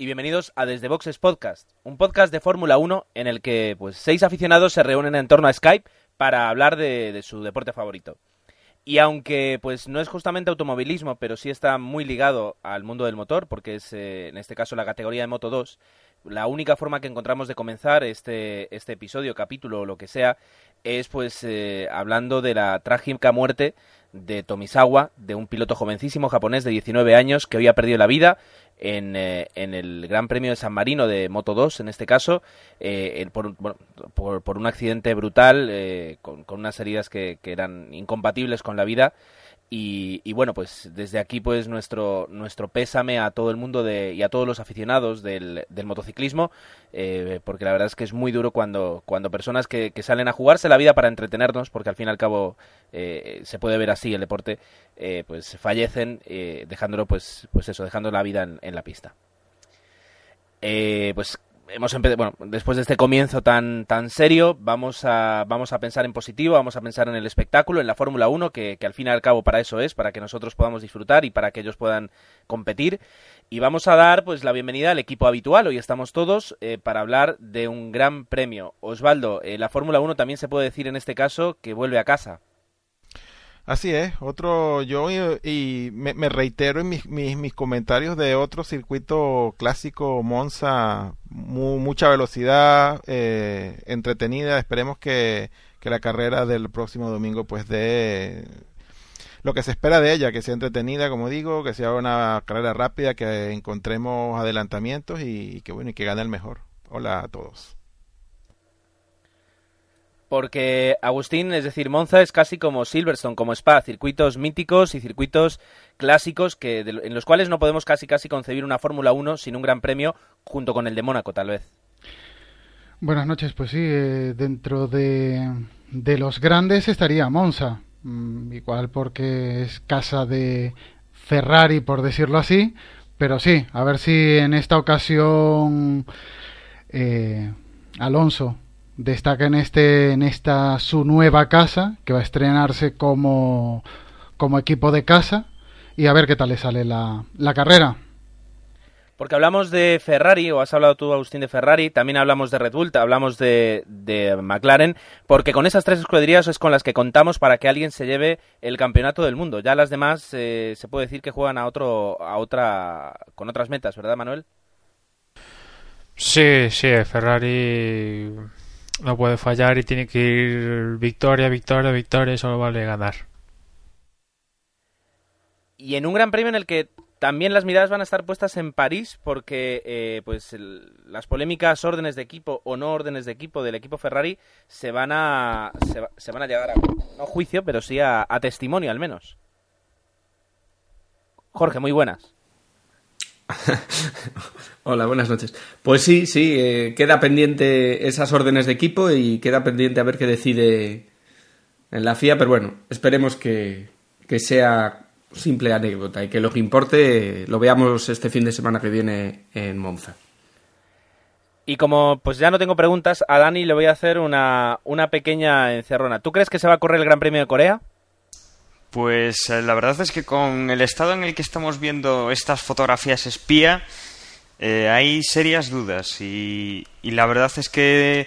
y bienvenidos a Desde Boxes Podcast, un podcast de Fórmula 1 en el que pues seis aficionados se reúnen en torno a Skype para hablar de, su deporte favorito. Y aunque pues no es justamente automovilismo, pero sí está muy ligado al mundo del motor, porque es eh, en este caso la categoría de Moto 2, la única forma que encontramos de comenzar este, este episodio, capítulo o lo que sea, es pues eh, hablando de la trágica muerte de Tomisawa, de un piloto jovencísimo japonés de 19 años que hoy ha perdido la vida en, eh, en el Gran Premio de San Marino de Moto 2, en este caso, eh, por, por, por un accidente brutal, eh, con, unas heridas que eran incompatibles con la vida. Y, y bueno, pues desde aquí pues nuestro, nuestro pésame a todo el mundo de, y a todos los aficionados del, del motociclismo, eh, porque la verdad es que es muy duro cuando, cuando personas que, que salen a jugarse la vida para entretenernos, porque al fin y al cabo eh, se puede ver así el deporte, eh, pues fallecen eh, dejándolo pues, pues eso, dejando la vida en, en la pista. Eh, pues hemos empezado, bueno, después de este comienzo tan, tan serio, vamos a, vamos a pensar en positivo, vamos a pensar en el espectáculo, en la Fórmula 1, que, que al fin y al cabo para eso es, para que nosotros podamos disfrutar y para que ellos puedan competir. Y vamos a dar pues la bienvenida al equipo habitual. Hoy estamos todos eh, para hablar de un gran premio. Osvaldo, eh, la Fórmula 1 también se puede decir en este caso que vuelve a casa. Así es, otro yo y, me, me reitero en mis, mis, mis comentarios de otro circuito clásico Monza, mu- mucha velocidad, eh, entretenida, esperemos que, que la carrera del próximo domingo pues dé lo que se espera de ella, que sea entretenida, como digo, que sea una carrera rápida, que encontremos adelantamientos y, y que bueno, y que gane el mejor. Hola a todos. Porque Agustín, es decir, Monza es casi como Silverstone, como Spa, circuitos míticos y circuitos clásicos que de en los cuales no podemos casi casi concebir una Fórmula 1 sin un gran premio junto con el de Mónaco, tal vez. Buenas noches, pues sí, eh, dentro de, de los grandes estaría Monza, Mm, igual porque es casa de Ferrari, por decirlo así, pero sí, a ver si en esta ocasión eh, Alonso destaca en este en esta su nueva casa que va a estrenarse como como equipo de casa y a ver qué tal le sale la, la carrera. Porque hablamos de Ferrari, o has hablado tú, Agustín, de Ferrari, también hablamos de Red Bull, hablamos de, de McLaren, porque con esas tres escuderías es con las que contamos para que alguien se lleve el campeonato del mundo. Ya las demás eh, se puede decir que juegan a otro, a otra, con otras metas, ¿verdad, Manuel? Sí, sí, Ferrari no puede fallar y tiene que ir victoria, victoria, victoria y solo vale ganar. Y en un gran premio en el que también las miradas van a estar puestas en París porque eh, pues el- las polémicas órdenes de equipo o no órdenes de equipo del equipo Ferrari se van a se, va- se van a llegar a no juicio pero sí a testimonio al menos Jorge muy buenas Hola, buenas noches. Pues sí, sí, eh, queda pendiente esas órdenes de equipo y queda pendiente a ver qué decide en la FIA, pero bueno, esperemos que, que sea simple anécdota y que lo que importe lo veamos este fin de semana que viene en Monza. y como pues ya no tengo preguntas a Dani le voy a hacer una una pequeña encerrona ¿tú crees que se va a correr el Gran Premio de Corea? Pues eh, la verdad es que con el estado en el que estamos viendo estas fotografías espía, eh, hay serias dudas y, la verdad es que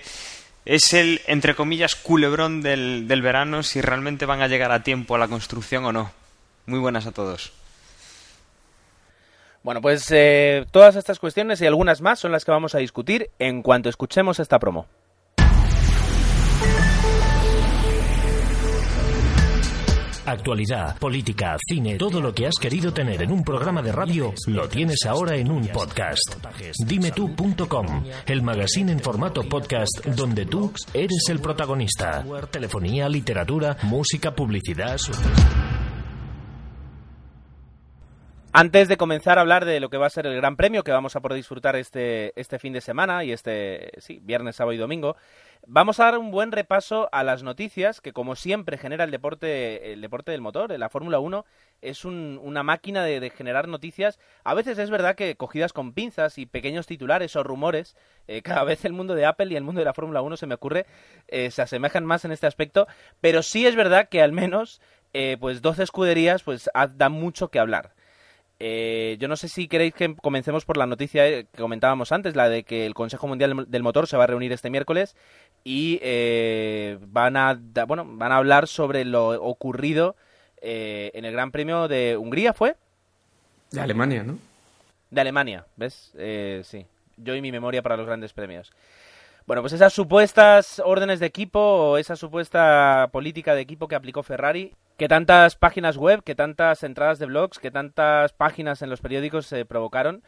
es el, entre comillas, culebrón del, del verano si realmente van a llegar a tiempo a la construcción o no. Muy buenas a todos. Bueno, pues eh, todas estas cuestiones y algunas más son las que vamos a discutir en cuanto escuchemos esta promo. Actualidad, política, cine, todo lo que has querido tener en un programa de radio lo tienes ahora en un podcast. Dimetú.com, el magazine en formato podcast donde tú eres el protagonista. Telefonía, literatura, música, publicidad. Antes de comenzar a hablar de lo que va a ser el Gran Premio que vamos a poder disfrutar este, este fin de semana y este sí, viernes, sábado y domingo, vamos a dar un buen repaso a las noticias que como siempre genera el deporte, el deporte del motor, la Fórmula 1 es una máquina de, generar noticias. A veces es verdad que cogidas con pinzas y pequeños titulares o rumores, eh, cada vez el mundo de Apple y el mundo de la Fórmula 1 se me ocurre, eh, se asemejan más en este aspecto, pero sí es verdad que al menos eh, pues 12 escuderías pues dan mucho que hablar. Eh, yo no sé si queréis que comencemos por la noticia que comentábamos antes, la de que el Consejo Mundial del Motor se va a reunir este miércoles y eh, van a bueno van a hablar sobre lo ocurrido eh, en el Gran Premio de Hungría, ¿fue? De Alemania, ¿no? De Alemania, ¿ves? sí, yo y mi memoria para los grandes premios. Bueno, pues esas supuestas órdenes de equipo o esa supuesta política de equipo que aplicó Ferrari que tantas páginas web, que tantas entradas de blogs, que tantas páginas en los periódicos se provocaron.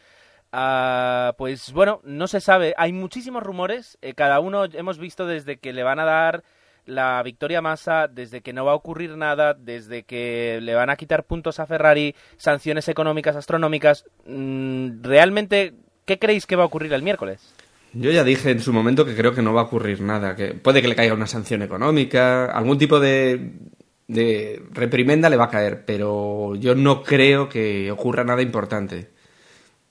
Ah, pues bueno, no se sabe. Hay muchísimos rumores. Eh, cada uno hemos visto desde que le van a dar la victoria a desde que no va a ocurrir nada, desde que le van a quitar puntos a Ferrari, sanciones económicas astronómicas. Mm, ¿Realmente qué creéis que va a ocurrir el miércoles? Yo ya dije en su momento que creo que no va a ocurrir nada, que puede que le caiga una sanción económica, algún tipo de reprimenda le va a caer, pero yo no creo que ocurra nada importante.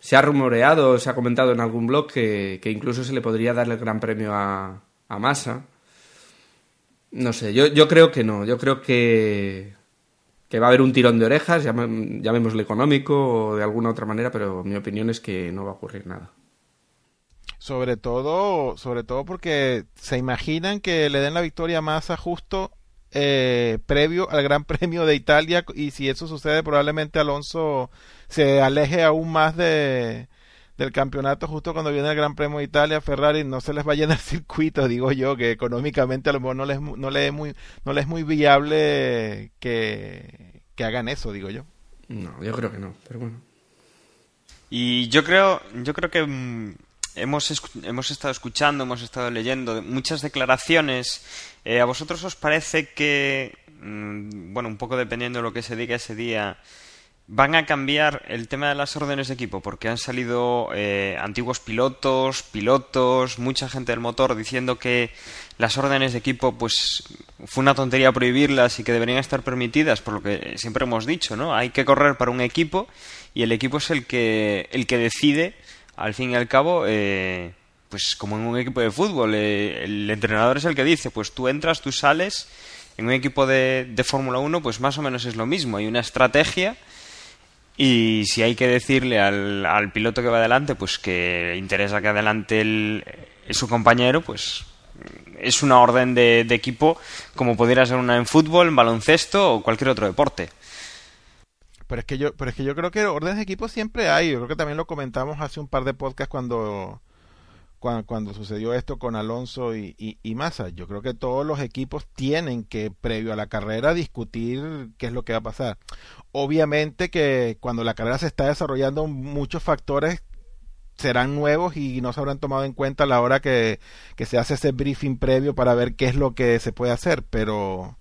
Se ha rumoreado, se ha comentado en algún blog que, incluso se le podría dar el gran premio a, a Massa. No sé, yo, yo creo que no, yo creo que, que va a haber un tirón de orejas, llamémoslo económico o de alguna otra manera, pero mi opinión es que no va a ocurrir nada. Sobre todo, sobre todo porque se imaginan que le den la victoria a Massa justo eh, previo al Gran Premio de Italia y si eso sucede probablemente Alonso se aleje aún más de del campeonato justo cuando viene el Gran Premio de Italia. Ferrari no se les vaya en el circuito digo yo que económicamente a lo mejor no les no le es muy no les es muy viable que, que hagan eso digo yo. No yo creo que no pero bueno. Y yo creo yo creo que mm, hemos, hemos estado escuchando, hemos estado leyendo muchas declaraciones. Eh, ¿A vosotros os parece que, mm, bueno, un poco dependiendo de lo que se diga ese día, van a cambiar el tema de las órdenes de equipo? Porque han salido eh, antiguos pilotos, pilotos, mucha gente del motor diciendo que las órdenes de equipo, pues, fue una tontería prohibirlas y que deberían estar permitidas, por lo que siempre hemos dicho, ¿no? Hay que correr para un equipo y el equipo es el que, el que decide al fin y al cabo, eh, pues como en un equipo de fútbol, eh, el entrenador es el que dice, pues tú entras, tú sales, en un equipo de, de Fórmula 1, pues más o menos es lo mismo, hay una estrategia y si hay que decirle al, al piloto que va adelante, pues que interesa que adelante el, su compañero, pues es una orden de, de equipo como pudiera ser una en fútbol, en baloncesto o cualquier otro deporte. Pero es que yo, pero es que yo creo que órdenes de equipo siempre hay. Yo creo que también lo comentamos hace un par de podcasts cuando, cuando, sucedió esto con Alonso y, y, Massa. Yo creo que todos los equipos tienen que, previo a la carrera, discutir qué es lo que va a pasar. Obviamente que cuando la carrera se está desarrollando, muchos factores serán nuevos y no se habrán tomado en cuenta a la hora que, que se hace ese briefing previo para ver qué es lo que se puede hacer. Pero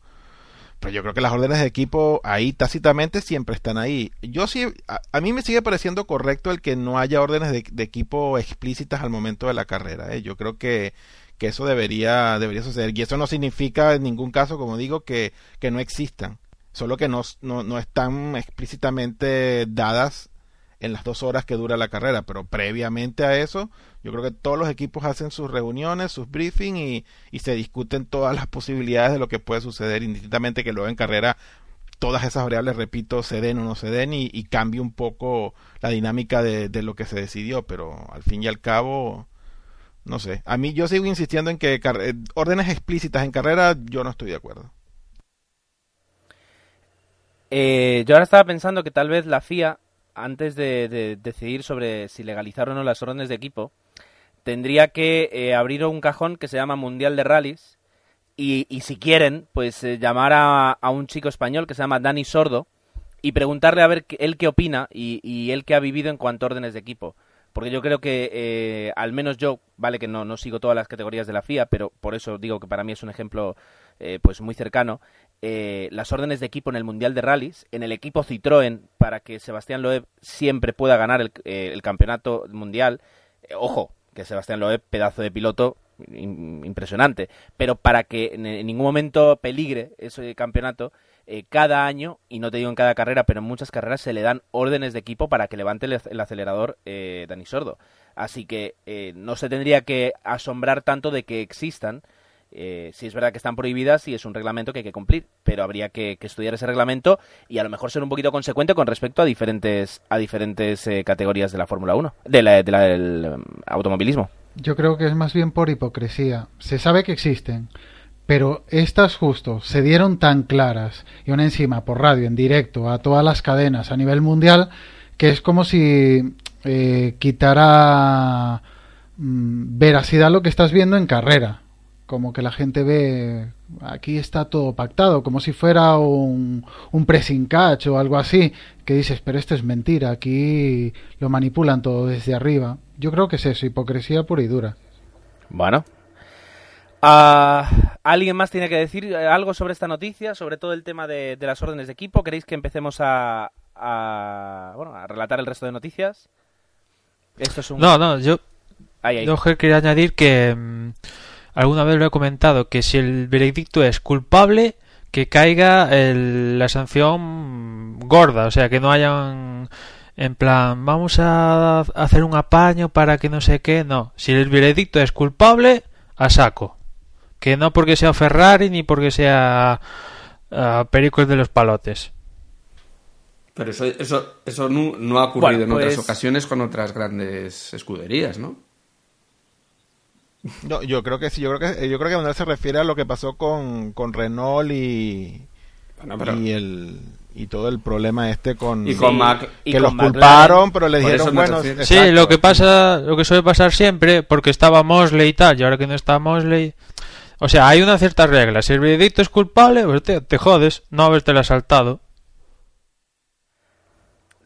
pues yo creo que las órdenes de equipo ahí tácitamente siempre están ahí. Yo sí, a, mí me sigue pareciendo correcto el que no haya órdenes de, equipo explícitas al momento de la carrera. ¿eh? Yo creo que, que eso debería, debería suceder. Y eso no significa en ningún caso, como digo, que, que no existan. Solo que no, no, no están explícitamente dadas en las dos horas que dura la carrera, pero previamente a eso, yo creo que todos los equipos hacen sus reuniones, sus briefings y, y se discuten todas las posibilidades de lo que puede suceder, indistintamente que luego en carrera todas esas variables, repito, se den o no se den y, y cambie un poco la dinámica de, de, lo que se decidió, pero al fin y al cabo, no sé. A mí yo sigo insistiendo en que eh, órdenes explícitas en carrera, yo no estoy de acuerdo. Eh, yo ahora estaba pensando que tal vez la FIA antes de, decidir sobre si legalizar o no las órdenes de equipo, tendría que eh, abrir un cajón que se llama Mundial de Rallys y, si quieren, pues eh, llamar a, un chico español que se llama Dani Sordo y preguntarle a ver él qué opina y, él qué ha vivido en cuanto a órdenes de equipo. porque yo creo que eh, al menos yo, vale que no, no sigo todas las categorías de la FIA, pero por eso digo que para mí es un ejemplo eh, pues muy cercano, eh, las órdenes de equipo en el Mundial de Rallys, en el equipo Citroën, para que Sebastián Loeb siempre pueda ganar el, el campeonato mundial, ojo, que Sebastián Loeb, pedazo de piloto, impresionante, pero para que en, ningún momento peligre ese campeonato, eh, cada año, y no te digo en cada carrera, pero en muchas carreras se le dan órdenes de equipo para que levante el, acelerador eh, Dani Sordo. Así que eh, no se tendría que asombrar tanto de que existan. Eh, si es verdad que están prohibidas y es un reglamento que hay que cumplir, pero habría que, estudiar ese reglamento y a lo mejor ser un poquito consecuente con respecto a diferentes a diferentes categorías de la Fórmula 1, de la, del um, automovilismo. Yo creo que es más bien por hipocresía. Se sabe que existen, pero estas justo se dieron tan claras y una encima por radio, en directo, a todas las cadenas a nivel mundial, que es como si eh, quitara mm, veracidad lo que estás viendo en carrera. Como que la gente ve, aquí está todo pactado, como si fuera un, un pressing catch o algo así, que dices, pero esto es mentira, aquí lo manipulan todo desde arriba. Yo creo que es eso, hipocresía pura y dura. Bueno. Ah, ¿Alguien más tiene que decir algo sobre esta noticia, sobre todo el tema de, las órdenes de equipo? ¿Queréis que empecemos a, bueno, a relatar el resto de noticias? Esto es un... No, no, yo, yo quería añadir que mm, alguna vez lo he comentado, que si el veredicto es culpable, que caiga la sanción gorda, o sea, que no hayan en plan, vamos a hacer un apaño para que no sé qué. No, si el veredicto es culpable, a saco. Que no porque sea Ferrari ni porque sea uh, Pericos de los Palotes. Pero eso, eso, eso no, ha ocurrido en otras pues- ocasiones con otras grandes escuderías, ¿no? No, yo creo que sí, yo creo que yo creo que Manuel se refiere a lo que pasó con, con Renault y, y el y todo el problema este con, y con que los culparon pero le dijeron bueno sí lo que pasa lo que suele pasar siempre porque estaba Mosley y tal y ahora que no está Mosley o sea hay una cierta regla si el veredicto es culpable pues te, jodes no haberte asaltado.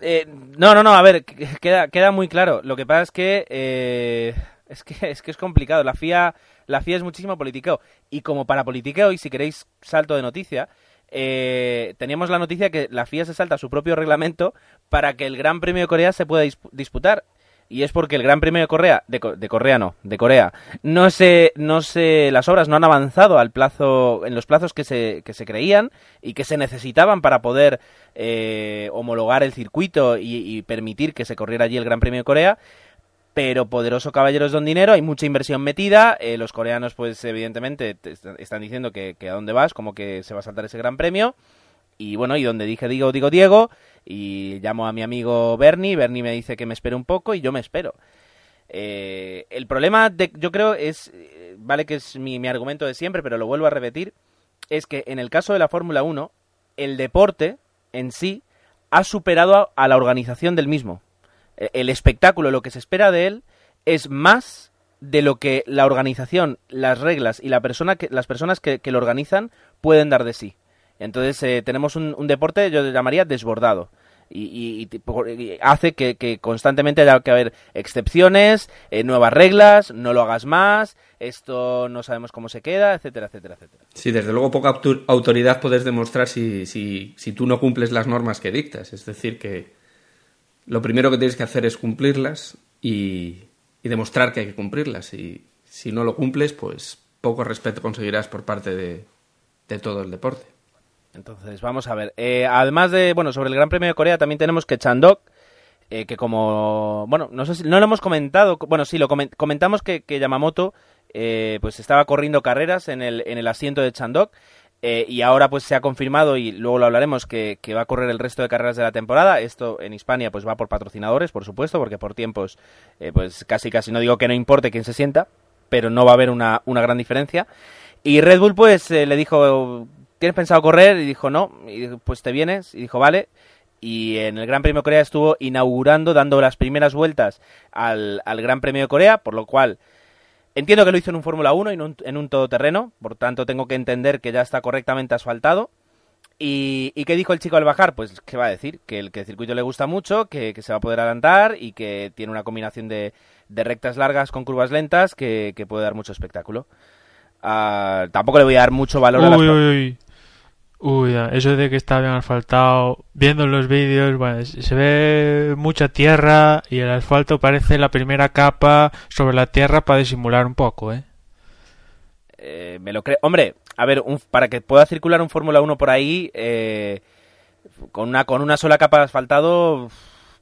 Eh, no no no a ver queda queda muy claro lo que pasa es que eh, es que es que es complicado. La FIA la FIA es muchísimo politiqueo. Y como para politiqueo y si queréis salto de noticia eh, teníamos la noticia que la FIA se salta su propio reglamento para que el Gran Premio de Corea se pueda disputar. Y es porque el Gran Premio de Corea, de, Corea no, de Corea, no se, no se, las obras no han avanzado al plazo, en los plazos que se, que se creían y que se necesitaban para poder eh, homologar el circuito y permitir que se corriera allí el Gran Premio de Corea pero poderoso caballeros don dinero, hay mucha inversión metida, eh, los coreanos pues evidentemente están diciendo que, a dónde vas, como que se va a saltar ese gran premio, y bueno, y donde dije digo, digo Diego, y llamo a mi amigo Bernie, Bernie me dice que me espere un poco y yo me espero. Eh, el problema, de, yo creo, es, eh, vale que es mi, mi argumento de siempre, pero lo vuelvo a repetir, es que en el caso de la Fórmula 1, el deporte en sí ha superado a la organización del mismo. Eh, el espectáculo, lo que se espera de él, es más de lo que la organización, las reglas y la persona que, las personas que, lo organizan pueden dar de sí. Entonces eh, tenemos un, deporte, yo llamaría desbordado. Y, hace que, constantemente haya que haber excepciones, eh, nuevas reglas, no lo hagas más, esto no sabemos cómo se queda, etcétera, etcétera, etcétera. Sí, desde luego poca autoridad puedes demostrar si, si, si tú no cumples las normas que dictas. Es decir, que, lo primero que tienes que hacer es cumplirlas y, demostrar que hay que cumplirlas. Y si no lo cumples, pues poco respeto conseguirás por parte de, todo el deporte. Entonces, vamos a ver. Eh, además de, bueno, sobre el Gran Premio de Corea también tenemos que Chandok, eh, que como, bueno, no sé si, no lo hemos comentado, bueno, sí, lo comentamos que, Yamamoto, eh, pues estaba corriendo carreras en el, en el asiento de Chandok eh, y ahora pues se ha confirmado y luego lo hablaremos que, va a correr el resto de carreras de la temporada. Esto en Hispania pues va por patrocinadores, por supuesto, porque por tiempos eh, pues casi casi no digo que no importe quién se sienta, pero no va a haber una, gran diferencia. Y Red Bull pues eh, le dijo, ¿tienes pensado correr? Y dijo, no, y pues te vienes, y dijo, vale. Y en el Gran Premio de Corea estuvo inaugurando, dando las primeras vueltas al, al Gran Premio de Corea, por lo cual Entiendo que lo hizo en un Fórmula 1 y en un, en un todoterreno, por tanto tengo que entender que ya está correctamente asfaltado. ¿Y, qué dijo el chico al bajar? Pues, ¿qué va a decir? Que el, que el circuito le gusta mucho, que, se va a poder adelantar y que tiene una combinación de, rectas largas con curvas lentas que, puede dar mucho espectáculo. Ah, tampoco le voy a dar mucho valor a las... Uy, uy. Uy, eso de que está bien asfaltado, viendo los vídeos, bueno, se ve mucha tierra y el asfalto parece la primera capa sobre la tierra para disimular un poco, ¿eh? eh me lo creo. Hombre, a ver, para que pueda circular un Fórmula 1 por ahí, eh, con, una, con una sola capa de asfaltado,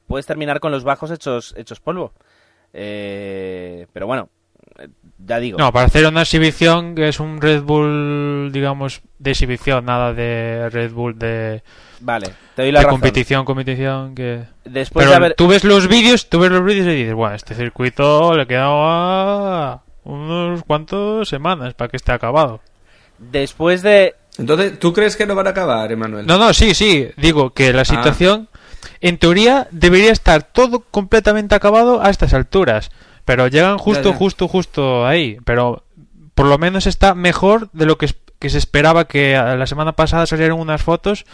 puedes terminar con los bajos hechos, hechos polvo. Eh, pero bueno, ya digo. No, para hacer una exhibición que es un Red Bull, digamos, de exhibición, nada de Red Bull de. Vale, te doy la de competición, competición que. Después de haber... tú ves los vídeos, tú ves los vídeos y dices, bueno, este circuito le quedaba unos cuantos semanas para que esté acabado. Después de. Entonces, ¿tú crees que no van a acabar, Emanuel? No, no, sí, sí. Digo que la ah. situación, en teoría, debería estar todo completamente acabado a estas alturas. Pero llegan justo, justo, justo ahí. Pero por lo menos está mejor de lo que, que se esperaba que la semana pasada salieron unas fotos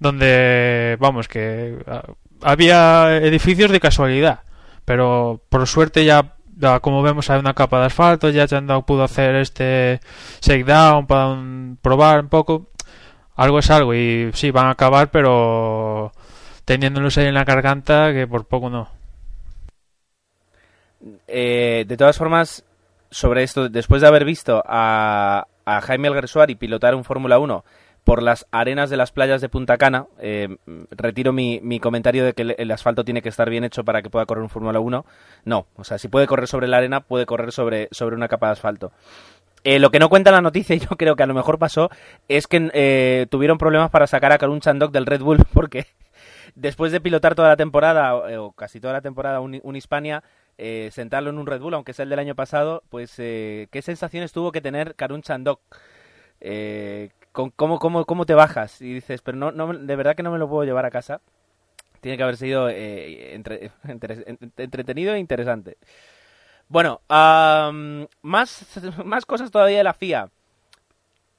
donde, vamos, que ah, había edificios de casualidad. Pero por suerte ya, como vemos, hay una capa de asfalto, ya Chandau pudo hacer este shakedown para probar un poco. Algo es algo y sí, van a acabar, pero teniéndolos ahí en la garganta que por poco no. Eh, de todas formas, sobre esto, después de haber visto a, Jaime Alguersuari pilotar un Fórmula 1 por las arenas de las playas de Punta Cana, eh, retiro mi, comentario de que el, asfalto tiene que estar bien hecho para que pueda correr un Fórmula 1. No, o sea, si puede correr sobre la arena, puede correr sobre, sobre una capa de asfalto. Eh, lo que no cuenta la noticia, y yo creo que a lo mejor pasó, es que tuvieron problemas para sacar a Karun Chandok del Red Bull porque después de pilotar toda la temporada, o, casi toda la temporada, un Hispania, eh, sentarlo en un Red Bull, aunque sea el del año pasado, pues eh, qué sensaciones tuvo que tener Karun Chandok. Eh, con, cómo, cómo, ¿Cómo te bajas? Y dices, pero no, no, de verdad que no me lo puedo llevar a casa. Tiene que haber sido entretenido e interesante. Bueno, más, más cosas todavía de la FIA.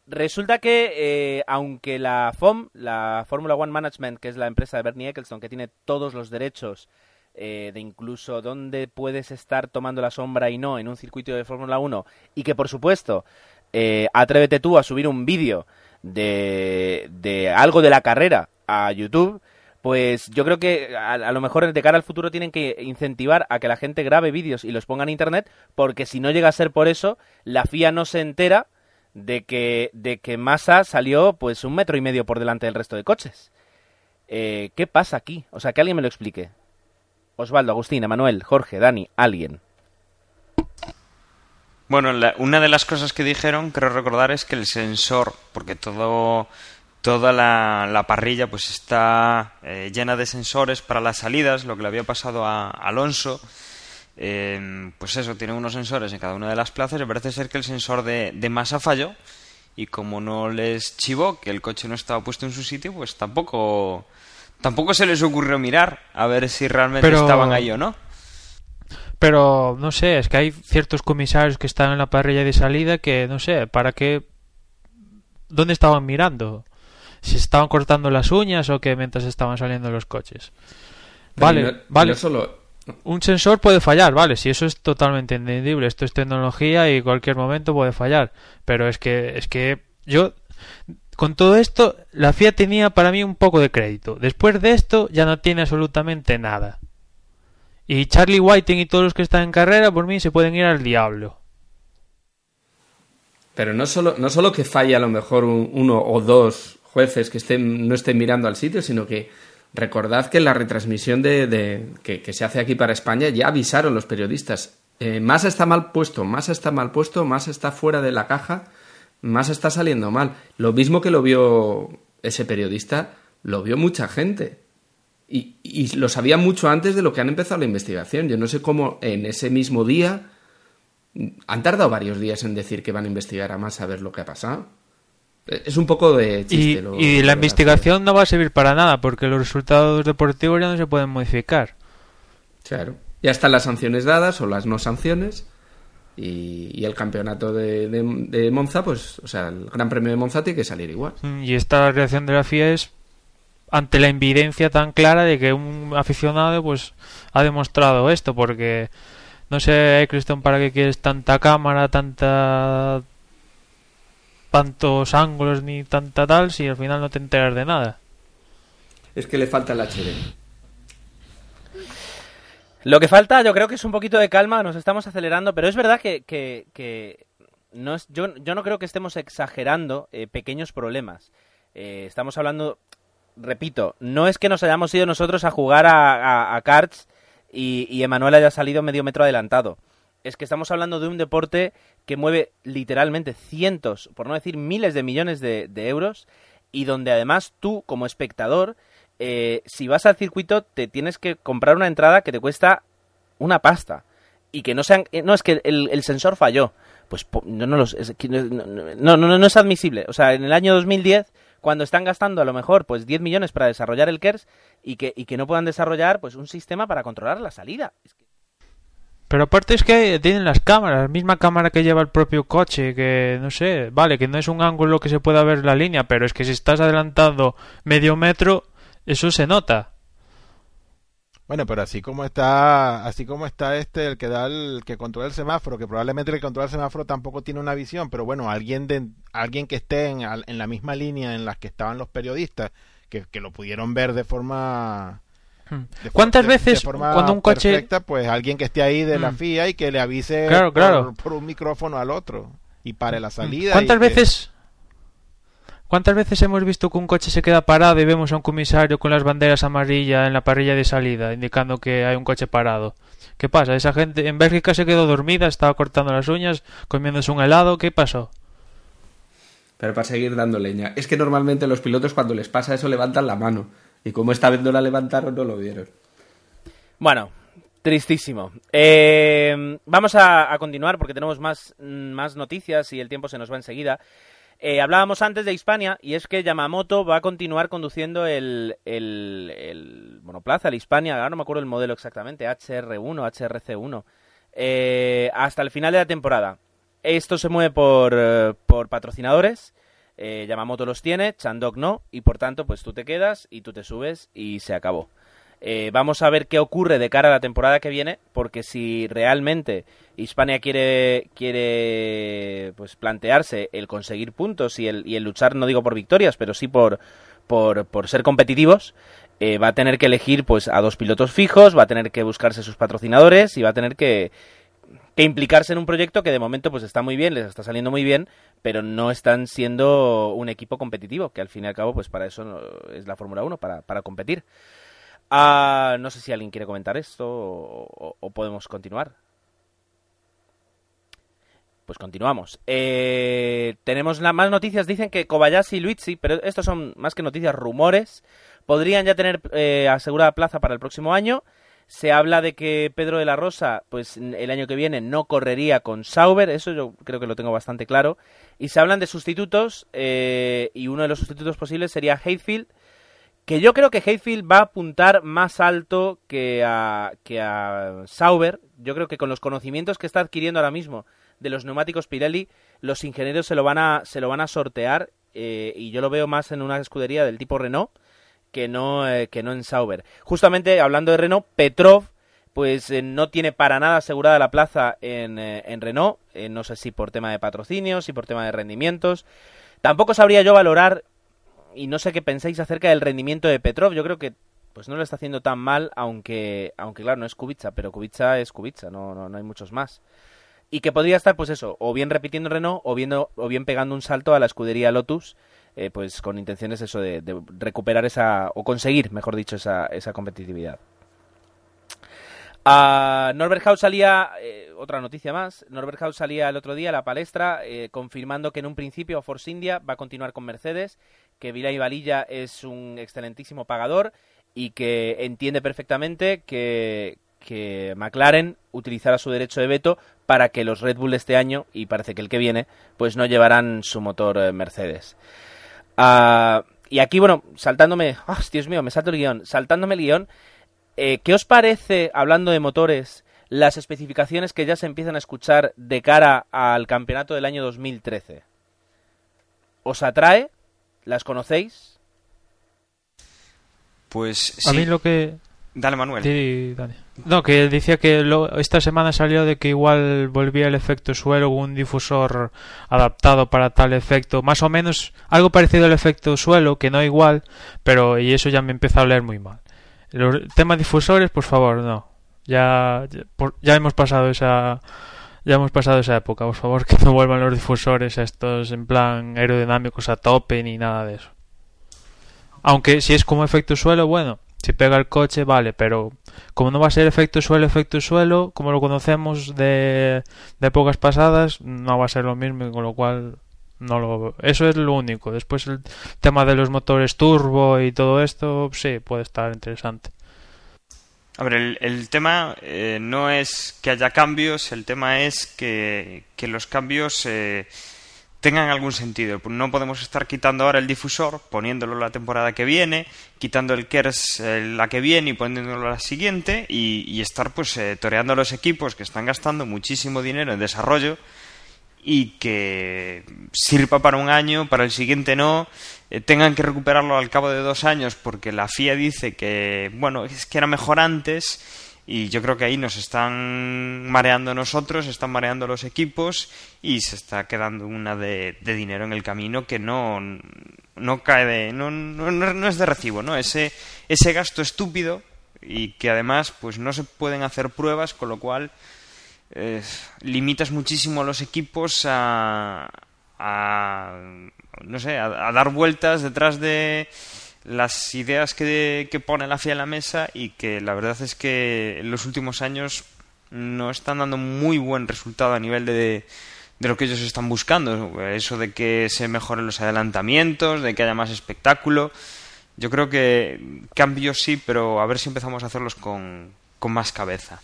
Resulta que, aunque la FOM, la Formula One Management, que es la empresa de Bernie Eccleston, que tiene todos los derechos eh, de incluso dónde puedes estar tomando la sombra y no en un circuito de Fórmula 1 y que por supuesto eh, atrévete tú a subir un vídeo de, de algo de la carrera a YouTube, pues yo creo que a, lo mejor de cara al futuro tienen que incentivar a que la gente grabe vídeos y los ponga en internet, porque si no llega a ser por eso, la FIA no se entera de que, de que Massa salió pues un metro y medio por delante del resto de coches. Eh, ¿Qué pasa aquí? O sea, que alguien me lo explique. Osvaldo, Agustín, Manuel, Jorge, Dani, alguien. Bueno, una de las cosas que dijeron, creo recordar, es que el sensor, porque todo toda la, parrilla pues está eh, llena de sensores para las salidas, lo que le había pasado a Alonso. Em, pues eso, tiene unos sensores en cada una de las plazas y parece ser que el sensor de, de masa falló y como no les chivó que el coche no estaba puesto en su sitio, pues tampoco Tampoco se les ocurrió mirar a ver si realmente estaban ahí o no. Pero no sé, es que hay ciertos comisarios que están en la parrilla de salida que no sé, ¿para qué? ¿Dónde estaban mirando? Si estaban cortando las uñas o que mientras estaban saliendo los coches. Vale, vale. solo... Un sensor puede fallar, vale, si eso es totalmente entendible, esto es tecnología y cualquier momento puede fallar, pero es que es que yo con todo esto, la FIA tenía para mí un poco de crédito. Después de esto, ya no tiene absolutamente nada. Y Charlie Whiting y todos los que están en carrera, por mí, se pueden ir al diablo. Pero no solo, no solo que falle a lo mejor uno o dos jueces que estén, no estén mirando al sitio, sino que recordad que la retransmisión de, que, se hace aquí para España ya avisaron los periodistas. Eh, más está mal puesto, más está mal puesto, más está fuera de la caja más está saliendo mal. Lo mismo que lo vio ese periodista, lo vio mucha gente. Y, y, lo sabía mucho antes de lo que han empezado la investigación. Yo no sé cómo en ese mismo día han tardado varios días en decir que van a investigar a más a ver lo que ha pasado. Es un poco de chiste. Y, y la investigación no va a servir para nada porque los resultados deportivos ya no se pueden modificar. Claro. Ya están las sanciones dadas o las no sanciones. Y, el campeonato de, de, Monza, pues, o sea, el Gran Premio de Monza tiene que salir igual. Mm, y esta reacción de la FIA es ante la evidencia tan clara de que un aficionado pues ha demostrado esto porque no sé Cristian para qué quieres tanta cámara tanta tantos ángulos ni tanta tal si al final no te enteras de nada es que le falta el HD lo que falta yo creo que es un poquito de calma nos estamos acelerando pero es verdad que, no es, yo, yo no creo que estemos exagerando eh, pequeños problemas eh, estamos hablando repito, no es que nos hayamos ido nosotros a jugar a, a, y, y Emanuel haya salido medio metro adelantado. Es que estamos hablando de un deporte que mueve literalmente cientos, por no decir miles de millones de, euros y donde además tú como espectador, eh, si vas al circuito te tienes que comprar una entrada que te cuesta una pasta y que no sean, eh, no es que el, el sensor falló, pues no, no, los, no, no, no, es admisible. O sea, en el año 2010 cuando están gastando a lo mejor pues 10 millones para desarrollar el KERS y que, y que no puedan desarrollar pues un sistema para controlar la salida. Pero aparte es que tienen las cámaras, la misma cámara que lleva el propio coche, que no sé, vale, que no es un ángulo que se pueda ver la línea, pero es que si estás adelantando medio metro, eso se nota. Bueno, pero así como está, así como está este, el que da el, que controla el semáforo, que probablemente el que controla el semáforo tampoco tiene una visión, pero bueno, alguien de, alguien que esté en, en la misma línea en la que estaban los periodistas, que, que lo pudieron ver de forma hmm. ¿Cuántas veces cuando un coche perfecta, pues alguien que esté ahí de la hmm. FIA y que le avise Por, un micrófono al otro y pare la salida? ¿Cuántas veces ¿Cuántas veces hemos visto que un coche se queda parado y vemos a un comisario con las banderas amarillas en la parrilla de salida, indicando que hay un coche parado? ¿Qué pasa? Esa gente en Bélgica se quedó dormida, estaba cortando las uñas, comiéndose un helado, ¿qué pasó? Pero para seguir dando leña. Es que normalmente los pilotos cuando les pasa eso levantan la mano. Y como esta vez no la levantaron, no lo vieron. Bueno, tristísimo. Eh, vamos a, a, continuar porque tenemos más, más noticias y el tiempo se nos va enseguida. Eh, hablábamos antes de Hispania y es que Yamamoto va a continuar conduciendo el, monoplaza, el Hispania, ahora no me acuerdo el modelo exactamente, HR1, HRC1, eh, hasta el final de la temporada. Esto se mueve por, eh, por patrocinadores, Yamamoto los tiene, Chandok no, y por tanto pues tú te quedas y tú te subes y se acabó. Eh, vamos a ver qué ocurre de cara a la temporada que viene, porque si realmente Hispania quiere, quiere pues plantearse el conseguir puntos y el, y el luchar, no digo por victorias, pero sí por, por, por ser competitivos, eh, va a tener que elegir pues a dos pilotos fijos, va a tener que buscarse sus patrocinadores y va a tener que, que implicarse en un proyecto que de momento pues está muy bien, les está saliendo muy bien, pero no están siendo un equipo competitivo, que al fin y al cabo pues para eso es la Fórmula 1, para, para competir. Ah, no sé si alguien quiere comentar esto o, podemos continuar. Pues continuamos. Eh, tenemos más noticias. Dicen que Kobayashi y Luigi, pero estos son más que noticias, rumores. Podrían ya tener eh, asegurada plaza para el próximo año. Se habla de que Pedro de la Rosa, pues el año que viene no correría con Sauber. Eso yo creo que lo tengo bastante claro. Y se hablan de sustitutos. Eh, y uno de los sustitutos posibles sería Hayfield que yo creo que Hayfield va a apuntar más alto que a, que a Sauber. Yo creo que con los conocimientos que está adquiriendo ahora mismo de los neumáticos Pirelli, los ingenieros se lo van a, se lo van a sortear eh, y yo lo veo más en una escudería del tipo Renault que no, eh, que no en Sauber. Justamente hablando de Renault, Petrov pues eh, no tiene para nada asegurada la plaza en, en Renault, no sé si por tema de patrocinios, si por tema de rendimientos. Tampoco sabría yo valorar y no sé qué pensáis acerca del rendimiento de Petrov. Yo creo que pues no lo está haciendo tan mal, aunque, aunque claro, no es Kubica, pero Kubica es Kubica, no, no, no hay muchos más. Y que podría estar, pues eso, o bien repitiendo Renault, o, viendo, o bien pegando un salto a la escudería Lotus, eh, pues con intenciones eso de, recuperar esa, o conseguir, mejor dicho, esa, esa competitividad. Norbert Haus salía, eh, otra noticia más, Norbert Haus salía el otro día a la palestra eh, confirmando que en un principio Force India va a continuar con Mercedes que Vila y Valilla es un excelentísimo pagador y que entiende perfectamente que, McLaren utilizará su derecho de veto para que los Red Bull este año, y parece que el que viene, pues no llevarán su motor eh, Mercedes. Ah, y aquí, bueno, saltándome, Dios mío, me salto el guion, saltándome el guion, eh, ¿qué os parece, hablando de motores, las especificaciones que ya se empiezan a escuchar de cara al campeonato del año 2013? ¿Os atrae? ¿Las conocéis? Pues sí. A mí lo que... Dale, Manuel. Sí, dale. No, que decía que esta semana salió de que igual volvía el efecto suelo con un difusor adaptado para tal efecto. Más o menos algo parecido al efecto suelo, que no igual, pero y eso ya me empieza a leer muy mal. El tema difusores, por favor, no. Ya, ya, hemos pasado esa ya hemos pasado esa época, por favor, que no vuelvan los difusores estos en plan aerodinámicos a tope ni nada de eso. Aunque si es como efecto suelo, bueno, si pega el coche, vale, pero como no va a ser efecto suelo, efecto suelo, como lo conocemos de, de épocas pasadas, no va a ser lo mismo, con lo cual no lo eso es lo único. Después el tema de los motores turbo y todo esto, sí, puede estar interesante. A ver, el, tema eh, no es que haya cambios, el tema es que, los cambios eh, tengan algún sentido. No podemos estar quitando ahora el difusor, poniéndolo la temporada que viene, quitando el KERS eh, la que viene y poniéndolo la siguiente, y, estar pues eh, toreando a los equipos que están gastando muchísimo dinero en desarrollo y que sirva para un año, para el siguiente no, tengan que recuperarlo al cabo de dos años porque la FIA dice que, bueno, es que era mejor antes y yo creo que ahí nos están mareando nosotros, están mareando los equipos y se está quedando una de, dinero en el camino que no, no cae de, no, no, no, es de recibo, ¿no? Ese, ese gasto estúpido y que además pues no se pueden hacer pruebas, con lo cual eh, limitas muchísimo a los equipos a, a no sé, a dar vueltas detrás de las ideas que, pone la FIA en la mesa y que la verdad es que en los últimos años no están dando muy buen resultado a nivel de, de lo que ellos están buscando. Eso de que se mejoren los adelantamientos, de que haya más espectáculo. Yo creo que cambios sí, pero a ver si empezamos a hacerlos con, con más cabeza.